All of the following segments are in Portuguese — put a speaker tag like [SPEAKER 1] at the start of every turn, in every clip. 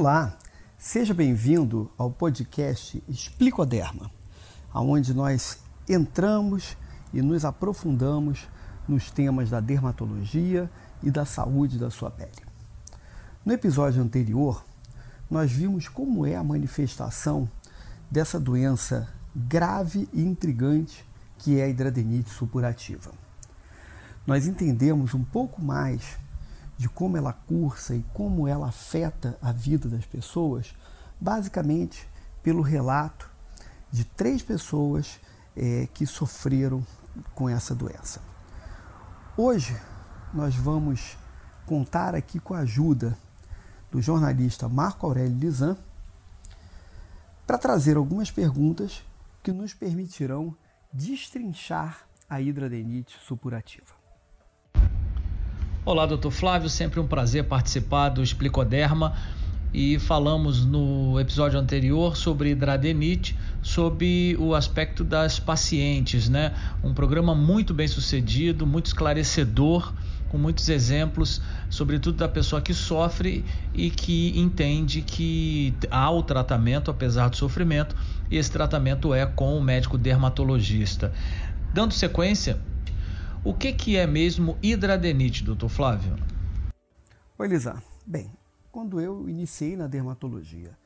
[SPEAKER 1] Olá, seja bem-vindo ao podcast Explicoderma, onde nós entramos e nos aprofundamos nos temas da dermatologia e da saúde da sua pele. No episódio anterior, nós vimos como é a manifestação dessa doença grave e intrigante que é a hidradenite supurativa. Nós entendemos um pouco mais de como ela cursa e como ela afeta a vida das pessoas, basicamente pelo relato de três pessoas é, que sofreram com essa doença. Hoje nós vamos contar aqui com a ajuda do jornalista Marco Aurélio Lisan para trazer algumas perguntas que nos permitirão destrinchar a hidradenite supurativa.
[SPEAKER 2] Olá, doutor Flávio, sempre um prazer participar do Explicoderma e falamos no episódio anterior sobre hidradenite, sobre o aspecto das pacientes, né? Um programa muito bem sucedido, muito esclarecedor, com muitos exemplos, sobretudo da pessoa que sofre e que entende que há o tratamento apesar do sofrimento, e esse tratamento é com o médico dermatologista. Dando sequência, o que, que é mesmo hidradenite, doutor Flávio?
[SPEAKER 1] Oi, Lisa. Bem, quando eu iniciei na dermatologia,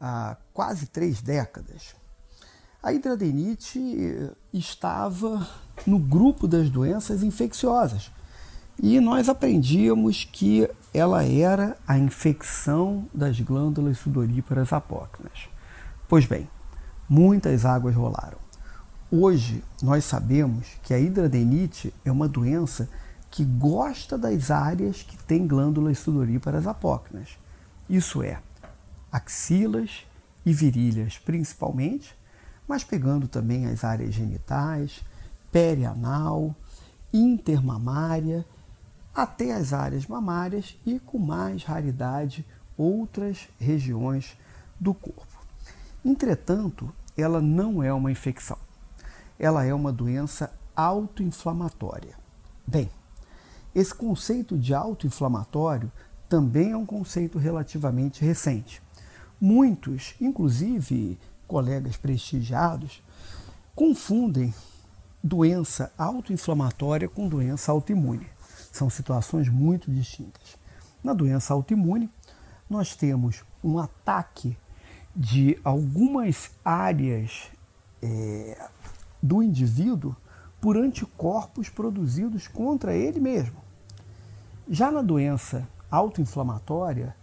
[SPEAKER 1] há quase três décadas, a hidradenite estava no grupo das doenças infecciosas. E nós aprendíamos que ela era a infecção das glândulas sudoríparas apócrinas. Pois bem, muitas águas rolaram. Hoje nós sabemos que a hidradenite é uma doença que gosta das áreas que têm glândulas sudoríparas apócrinas. Isso é, axilas e virilhas principalmente, mas pegando também as áreas genitais, perianal, intermamária, até as áreas mamárias e, com mais raridade, outras regiões do corpo. Entretanto, ela não é uma infecção ela é uma doença autoinflamatória. Bem, esse conceito de autoinflamatório também é um conceito relativamente recente. Muitos, inclusive colegas prestigiados, confundem doença autoinflamatória com doença autoimune. São situações muito distintas. Na doença autoimune, nós temos um ataque de algumas áreas é, do indivíduo por anticorpos produzidos contra ele mesmo. Já na doença autoinflamatória,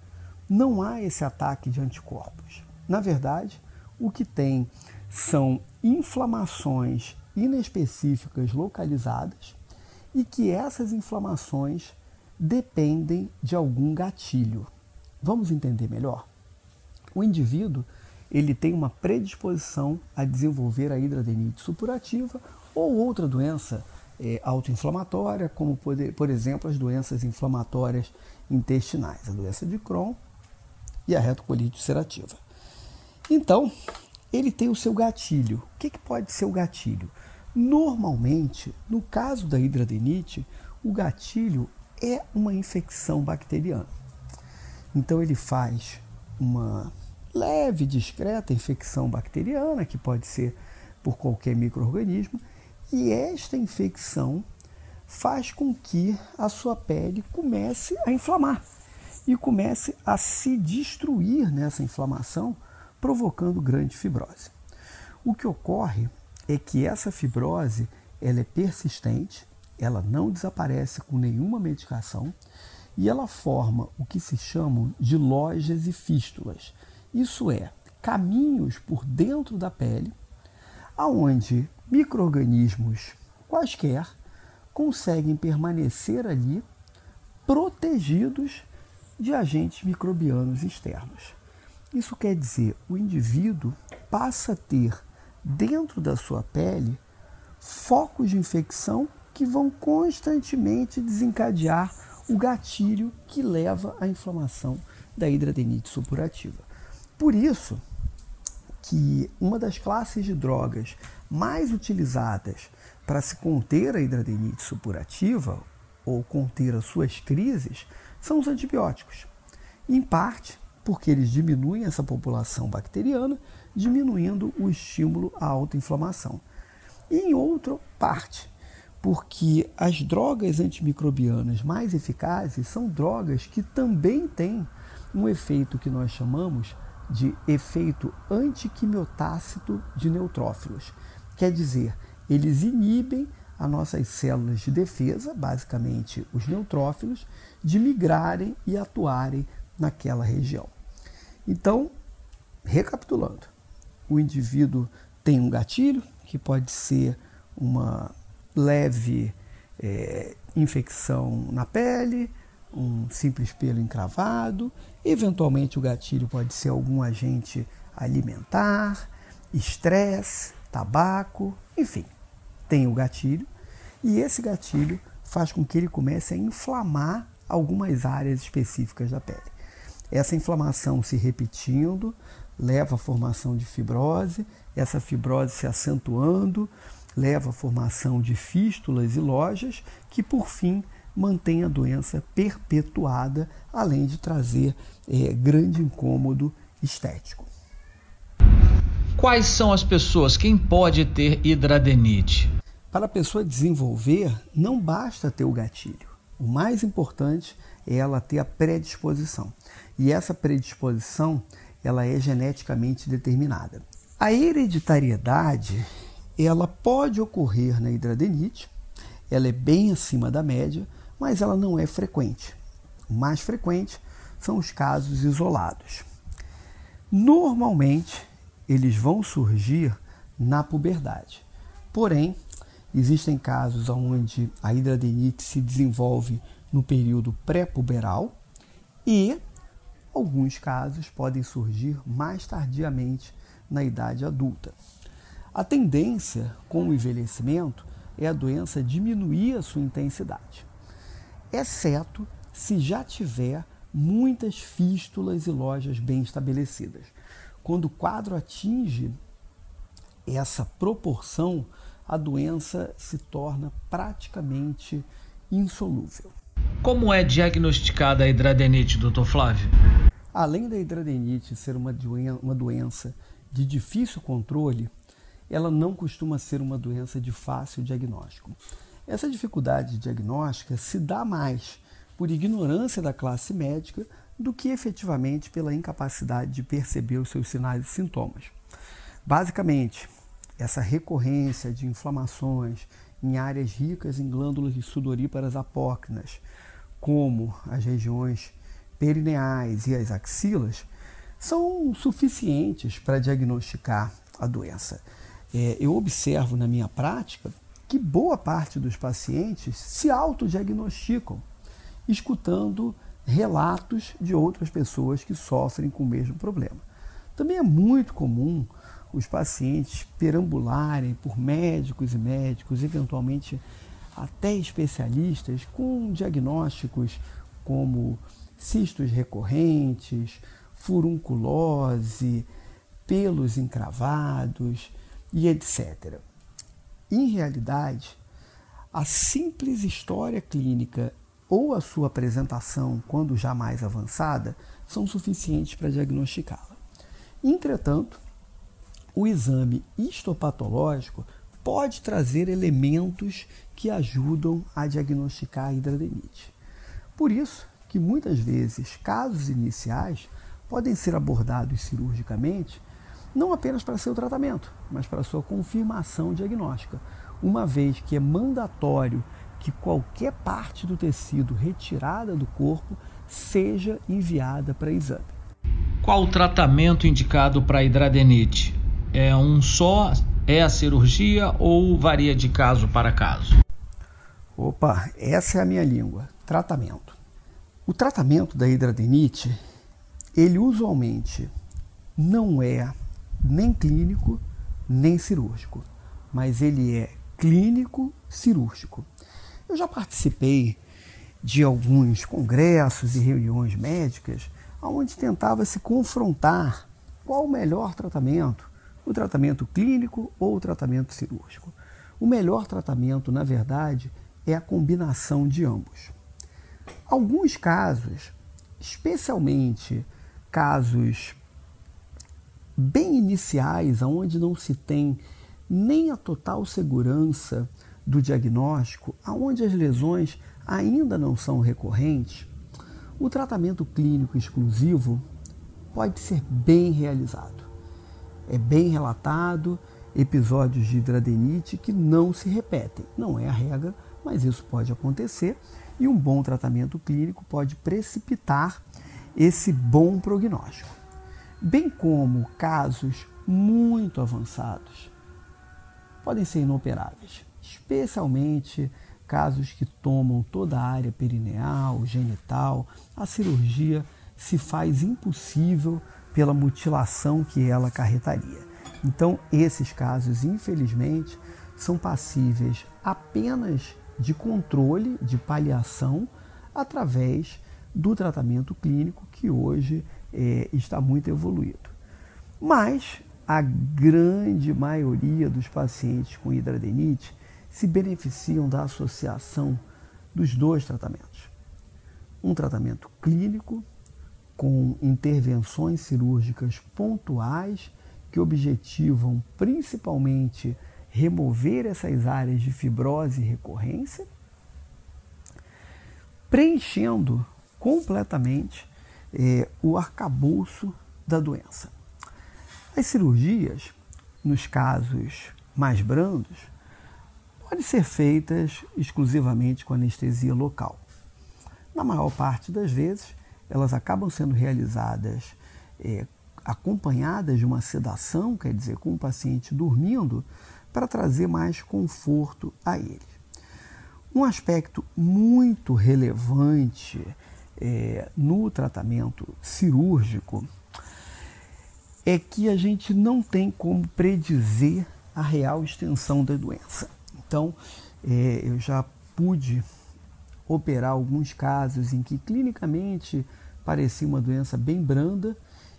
[SPEAKER 1] não há esse ataque de anticorpos. Na verdade, o que tem são inflamações inespecíficas localizadas e que essas inflamações dependem de algum gatilho. Vamos entender melhor? O indivíduo ele tem uma predisposição a desenvolver a hidradenite supurativa ou outra doença é, autoinflamatória, como por, por exemplo as doenças inflamatórias intestinais, a doença de Crohn e a retocolite ulcerativa. Então, ele tem o seu gatilho. O que, que pode ser o gatilho? Normalmente, no caso da hidradenite, o gatilho é uma infecção bacteriana. Então ele faz uma leve, discreta infecção bacteriana, que pode ser por qualquer microorganismo, e esta infecção faz com que a sua pele comece a inflamar e comece a se destruir nessa inflamação, provocando grande fibrose. O que ocorre é que essa fibrose ela é persistente, ela não desaparece com nenhuma medicação e ela forma o que se chamam de lojas e fístulas, isso é, caminhos por dentro da pele, aonde microorganismos quaisquer conseguem permanecer ali protegidos de agentes microbianos externos. Isso quer dizer, o indivíduo passa a ter dentro da sua pele focos de infecção que vão constantemente desencadear o gatilho que leva à inflamação da hidradenite supurativa. Por isso que uma das classes de drogas mais utilizadas para se conter a hidradenite supurativa ou conter as suas crises são os antibióticos. Em parte porque eles diminuem essa população bacteriana, diminuindo o estímulo à autoinflamação. E em outra parte, porque as drogas antimicrobianas mais eficazes são drogas que também têm um efeito que nós chamamos de efeito antiquimiotácito de neutrófilos. Quer dizer, eles inibem as nossas células de defesa, basicamente os neutrófilos, de migrarem e atuarem naquela região. Então, recapitulando, o indivíduo tem um gatilho, que pode ser uma leve é, infecção na pele, um simples pelo encravado, eventualmente o gatilho pode ser algum agente alimentar, estresse, tabaco, enfim, tem o gatilho e esse gatilho faz com que ele comece a inflamar algumas áreas específicas da pele. Essa inflamação se repetindo leva à formação de fibrose, essa fibrose se acentuando leva à formação de fístulas e lojas, que por fim mantém a doença perpetuada, além de trazer é, grande incômodo estético.
[SPEAKER 2] Quais são as pessoas? Quem pode ter hidradenite?
[SPEAKER 1] Para a pessoa desenvolver, não basta ter o gatilho. O mais importante é ela ter a predisposição. E essa predisposição ela é geneticamente determinada. A hereditariedade ela pode ocorrer na hidradenite, ela é bem acima da média, mas ela não é frequente. O mais frequente são os casos isolados. Normalmente, eles vão surgir na puberdade. Porém, existem casos onde a hidradenite se desenvolve no período pré-puberal e alguns casos podem surgir mais tardiamente na idade adulta. A tendência com o envelhecimento é a doença diminuir a sua intensidade, exceto se já tiver muitas fístulas e lojas bem estabelecidas. Quando o quadro atinge essa proporção, a doença se torna praticamente insolúvel.
[SPEAKER 2] Como é diagnosticada a hidradenite, Dr. Flávio?
[SPEAKER 1] Além da hidradenite ser uma, doença de difícil controle, ela não costuma ser uma doença de fácil diagnóstico. Essa dificuldade diagnóstica se dá mais por ignorância da classe médica do que efetivamente pela incapacidade de perceber os seus sinais e sintomas. Basicamente, essa recorrência de inflamações em áreas ricas em glândulas sudoríparas apócrinas, como as regiões perineais e as axilas, são suficientes para diagnosticar a doença é, eu observo na minha prática que boa parte dos pacientes se autodiagnosticam, escutando relatos de outras pessoas que sofrem com o mesmo problema. Também é muito comum os pacientes perambularem por médicos e médicos, eventualmente até especialistas, com diagnósticos como cistos recorrentes, furunculose, pelos encravados, e etc. Em realidade, a simples história clínica ou a sua apresentação, quando já mais avançada, são suficientes para diagnosticá-la. Entretanto, o exame histopatológico pode trazer elementos que ajudam a diagnosticar a hidradenite. Por isso que muitas vezes casos iniciais podem ser abordados cirurgicamente não apenas para seu tratamento, mas para sua confirmação diagnóstica, uma vez que é mandatório que qualquer parte do tecido retirada do corpo seja enviada para exame.
[SPEAKER 2] Qual o tratamento indicado para hidradenite? É um só? É a cirurgia ou varia de caso para caso?
[SPEAKER 1] Opa, essa é a minha língua. Tratamento. O tratamento da hidradenite, ele usualmente não é nem clínico, nem cirúrgico, mas ele é clínico cirúrgico. Eu já participei de alguns congressos e reuniões médicas onde tentava se confrontar qual o melhor tratamento, o tratamento clínico ou o tratamento cirúrgico. O melhor tratamento, na verdade, é a combinação de ambos. Alguns casos, especialmente casos bem iniciais, onde não se tem nem a total segurança do diagnóstico, aonde as lesões ainda não são recorrentes, o tratamento clínico exclusivo pode ser bem realizado. É bem relatado episódios de hidradenite que não se repetem. Não é a regra, mas isso pode acontecer e um bom tratamento clínico pode precipitar esse bom prognóstico. Bem como casos muito avançados podem ser inoperáveis, especialmente casos que tomam toda a área perineal, genital. A cirurgia se faz impossível pela mutilação que ela acarretaria. Então, esses casos, infelizmente, são passíveis apenas de controle, de paliação, através do tratamento clínico que hoje é, está muito evoluído. Mas a grande maioria dos pacientes com hidradenite se beneficiam da associação dos dois tratamentos. Um tratamento clínico com intervenções cirúrgicas pontuais que objetivam principalmente remover essas áreas de fibrose e recorrência, preenchendo completamente é, o arcabouço da doença. As cirurgias, nos casos mais brandos, podem ser feitas exclusivamente com anestesia local. Na maior parte das vezes, elas acabam sendo realizadas é, acompanhadas de uma sedação, quer dizer, com o paciente dormindo, para trazer mais conforto a ele. Um aspecto muito relevante é, no tratamento cirúrgico é que a gente não tem como predizer a real extensão da doença. Então, é, eu já pude operar alguns casos em que clinicamente parecia uma doença bem branda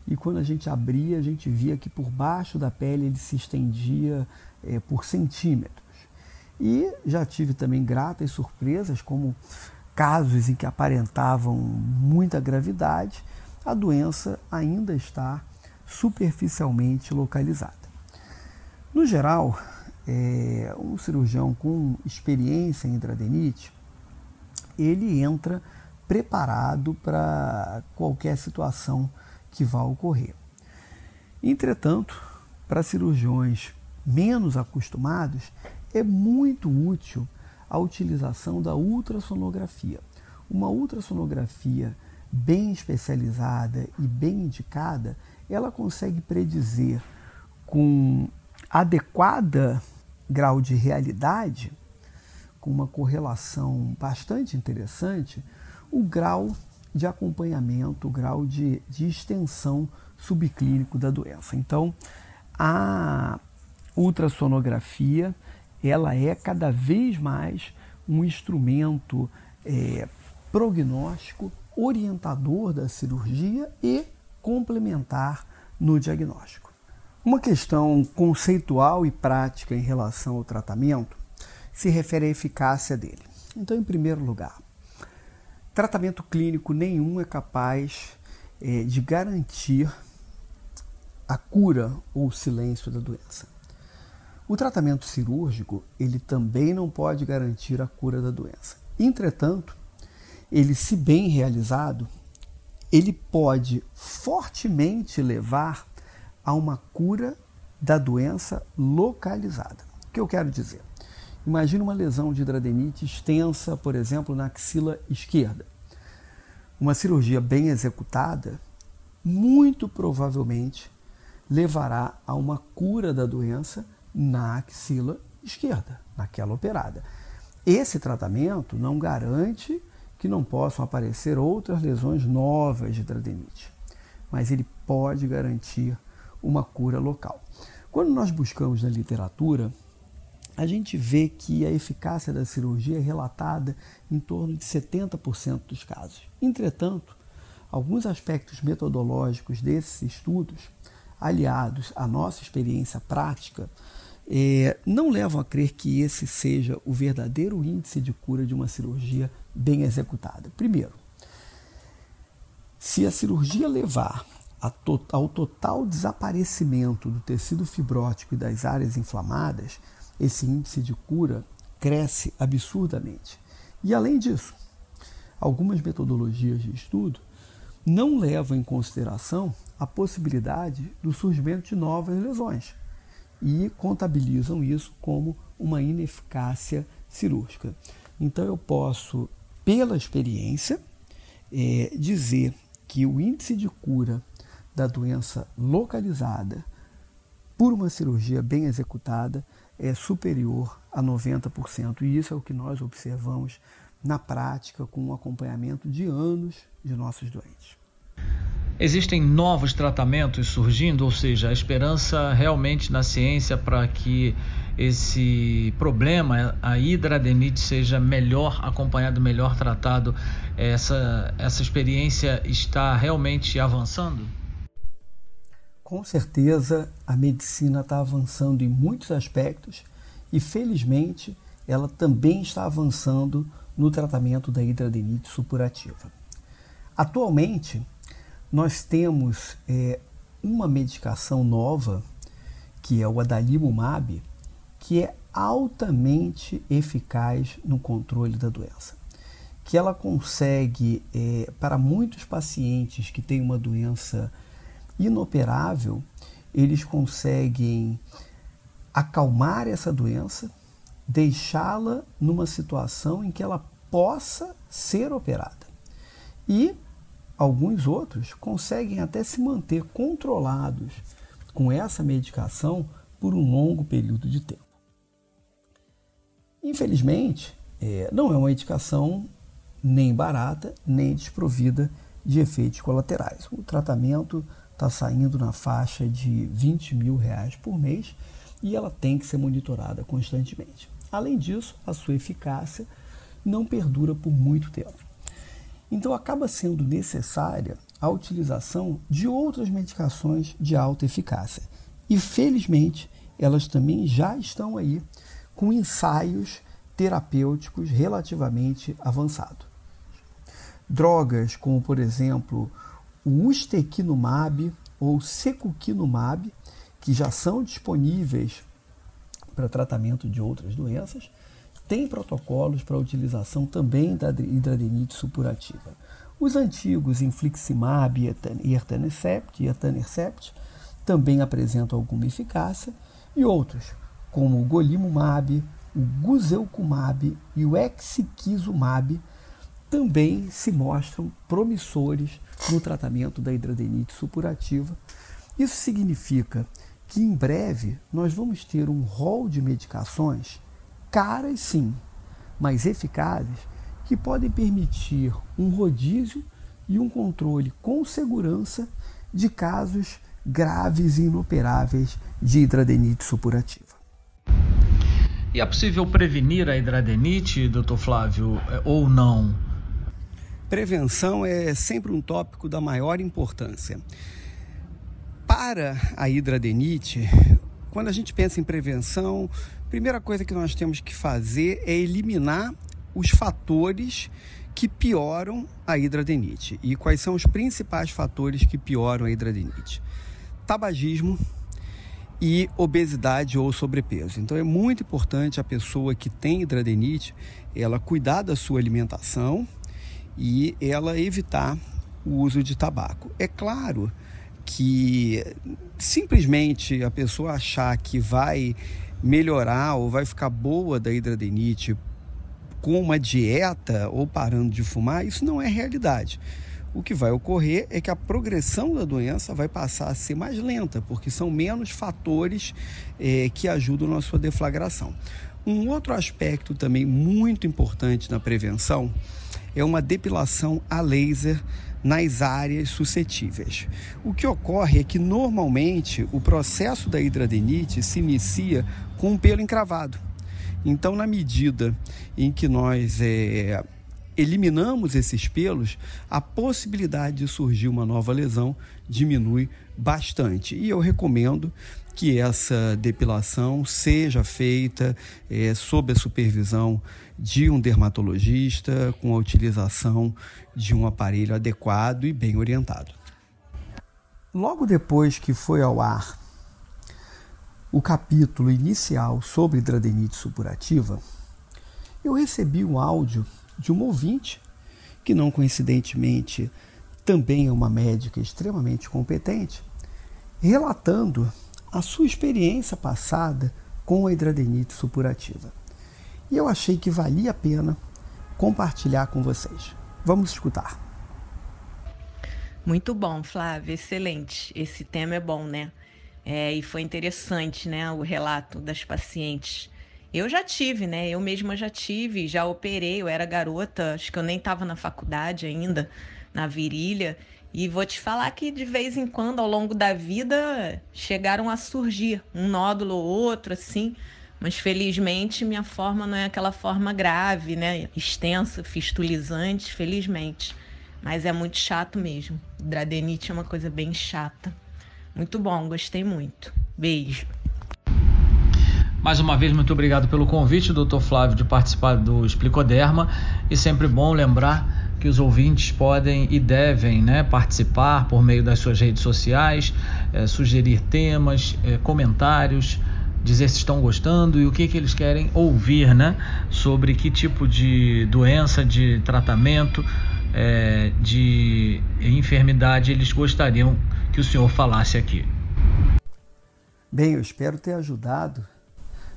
[SPEAKER 1] e quando a gente abria, a gente via que por baixo da pele ele se estendia é, por centímetros. E já tive também gratas surpresas, como casos em que aparentavam muita gravidade, a doença ainda está superficialmente localizada. No geral, é, um cirurgião com experiência em hidradenite, ele entra preparado para qualquer situação que vá ocorrer. Entretanto, para cirurgiões menos acostumados, é muito útil a utilização da ultrassonografia. Uma ultrassonografia bem especializada e bem indicada, ela consegue predizer com adequada grau de realidade, com uma correlação bastante interessante, o grau de acompanhamento, o grau de, de extensão subclínico da doença. Então, a ultrassonografia ela é cada vez mais um instrumento é, prognóstico, orientador da cirurgia e complementar no diagnóstico. Uma questão conceitual e prática em relação ao tratamento se refere à eficácia dele. Então, em primeiro lugar, tratamento clínico nenhum é capaz é, de garantir a cura ou o silêncio da doença. O tratamento cirúrgico, ele também não pode garantir a cura da doença. Entretanto, ele se bem realizado, ele pode fortemente levar a uma cura da doença localizada. O que eu quero dizer? Imagine uma lesão de hidradenite extensa, por exemplo, na axila esquerda. Uma cirurgia bem executada, muito provavelmente levará a uma cura da doença na axila esquerda, naquela operada. Esse tratamento não garante que não possam aparecer outras lesões novas de hidradenite, mas ele pode garantir uma cura local. Quando nós buscamos na literatura a gente vê que a eficácia da cirurgia é relatada em torno de 70% dos casos. Entretanto, alguns aspectos metodológicos desses estudos, aliados à nossa experiência prática, é, não levam a crer que esse seja o verdadeiro índice de cura de uma cirurgia bem executada. Primeiro, se a cirurgia levar ao total desaparecimento do tecido fibrótico e das áreas inflamadas, esse índice de cura cresce absurdamente. E além disso, algumas metodologias de estudo não levam em consideração a possibilidade do surgimento de novas lesões e contabilizam isso como uma ineficácia cirúrgica. Então eu posso, pela experiência, é, dizer que o índice de cura da doença localizada por uma cirurgia bem executada é superior a 90%. E isso é o que nós observamos na prática com o acompanhamento de anos de nossos doentes.
[SPEAKER 2] Existem novos tratamentos surgindo, ou seja, a esperança realmente na ciência para que esse problema, a hidradenite, seja melhor acompanhado, melhor tratado, essa, essa experiência está realmente avançando?
[SPEAKER 1] Com certeza, a medicina está avançando em muitos aspectos e, felizmente, ela também está avançando no tratamento da hidradenite supurativa. Atualmente, nós temos é, uma medicação nova, que é o adalimumab, que é altamente eficaz no controle da doença. Que ela consegue, é, para muitos pacientes que têm uma doença inoperável, eles conseguem acalmar essa doença, deixá-la numa situação em que ela possa ser operada. E alguns outros conseguem até se manter controlados com essa medicação por um longo período de tempo. Infelizmente, é, não é uma medicação nem barata, nem desprovida de efeitos colaterais. O tratamento está saindo na faixa de 20 mil reais por mês e ela tem que ser monitorada constantemente. Além disso, a sua eficácia não perdura por muito tempo. Então acaba sendo necessária a utilização de outras medicações de alta eficácia. E felizmente elas também já estão aí com ensaios terapêuticos relativamente avançados. Drogas como, por exemplo, o ustekinumab ou secukinumab, que já são disponíveis para tratamento de outras doenças, tem protocolos para utilização também da hidradenite supurativa. Os antigos infliximab e etanercept, e etanercept também apresentam alguma eficácia, e outros, como o golimumab, o guselkumab e o exikizumab, também se mostram promissores no tratamento da hidradenite supurativa. Isso significa que em breve nós vamos ter um rol de medicações caras sim, mas eficazes, que podem permitir um rodízio e um controle com segurança de casos graves e inoperáveis de hidradenite supurativa.
[SPEAKER 2] E é possível prevenir a hidradenite, doutor Flávio, é, ou não?
[SPEAKER 1] Prevenção é sempre um tópico da maior importância. Para a hidradenite, quando a gente pensa em prevenção, Primeira coisa que nós temos que fazer é eliminar os fatores que pioram a hidradenite. E quais são os principais fatores que pioram a hidradenite? Tabagismo e obesidade ou sobrepeso. Então é muito importante a pessoa que tem hidradenite, ela cuidar da sua alimentação e ela evitar o uso de tabaco. É claro que simplesmente a pessoa achar que vai melhorar ou vai ficar boa da hidradenite com uma dieta ou parando de fumar, isso não é realidade. O que vai ocorrer é que a progressão da doença vai passar a ser mais lenta, porque são menos fatores é, que ajudam na sua deflagração. Um outro aspecto também muito importante na prevenção é uma depilação a laser nas áreas suscetíveis. O que ocorre é que normalmente o processo da hidradenite se inicia com um pelo encravado. Então, na medida em que nós é, eliminamos esses pelos, a possibilidade de surgir uma nova lesão diminui bastante. E eu recomendo que essa depilação seja feita é, sob a supervisão de um dermatologista, com a utilização de um aparelho adequado e bem orientado. Logo depois que foi ao ar o capítulo inicial sobre hidradenite supurativa, eu recebi um áudio de um ouvinte, que não coincidentemente também é uma médica extremamente competente, relatando a sua experiência passada com a hidradenite supurativa. E eu achei que valia a pena compartilhar com vocês. Vamos escutar.
[SPEAKER 3] Muito bom, Flávio, excelente. Esse tema é bom, né? É, e foi interessante, né, o relato das pacientes. Eu já tive, né? Eu mesma já tive, já operei, eu era garota, acho que eu nem estava na faculdade ainda, na virilha. E vou te falar que de vez em quando, ao longo da vida, chegaram a surgir um nódulo ou outro, assim. Mas felizmente minha forma não é aquela forma grave, né? Extensa, fistulizante, felizmente. Mas é muito chato mesmo. Dradenite é uma coisa bem chata. Muito bom, gostei muito. Beijo.
[SPEAKER 2] Mais uma vez, muito obrigado pelo convite, doutor Flávio, de participar do Explicoderma. E sempre bom lembrar que os ouvintes podem e devem né, participar por meio das suas redes sociais, é, sugerir temas, é, comentários, dizer se estão gostando e o que, que eles querem ouvir né, sobre que tipo de doença, de tratamento é, de enfermidade eles gostariam que o senhor falasse aqui.
[SPEAKER 1] Bem, eu espero ter ajudado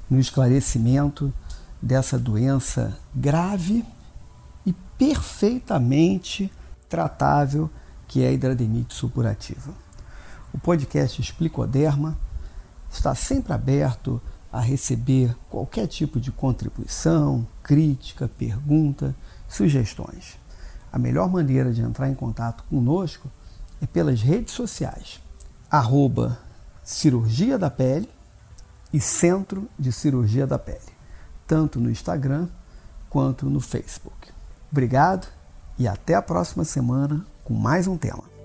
[SPEAKER 1] no esclarecimento dessa doença grave e perfeitamente tratável que é a hidradenite supurativa. O podcast Explicoderma está sempre aberto a receber qualquer tipo de contribuição, crítica, pergunta, sugestões. A melhor maneira de entrar em contato conosco é pelas redes sociais, arroba Cirurgia da Pele e Centro de Cirurgia da Pele, tanto no Instagram quanto no Facebook. Obrigado e até a próxima semana com mais um tema.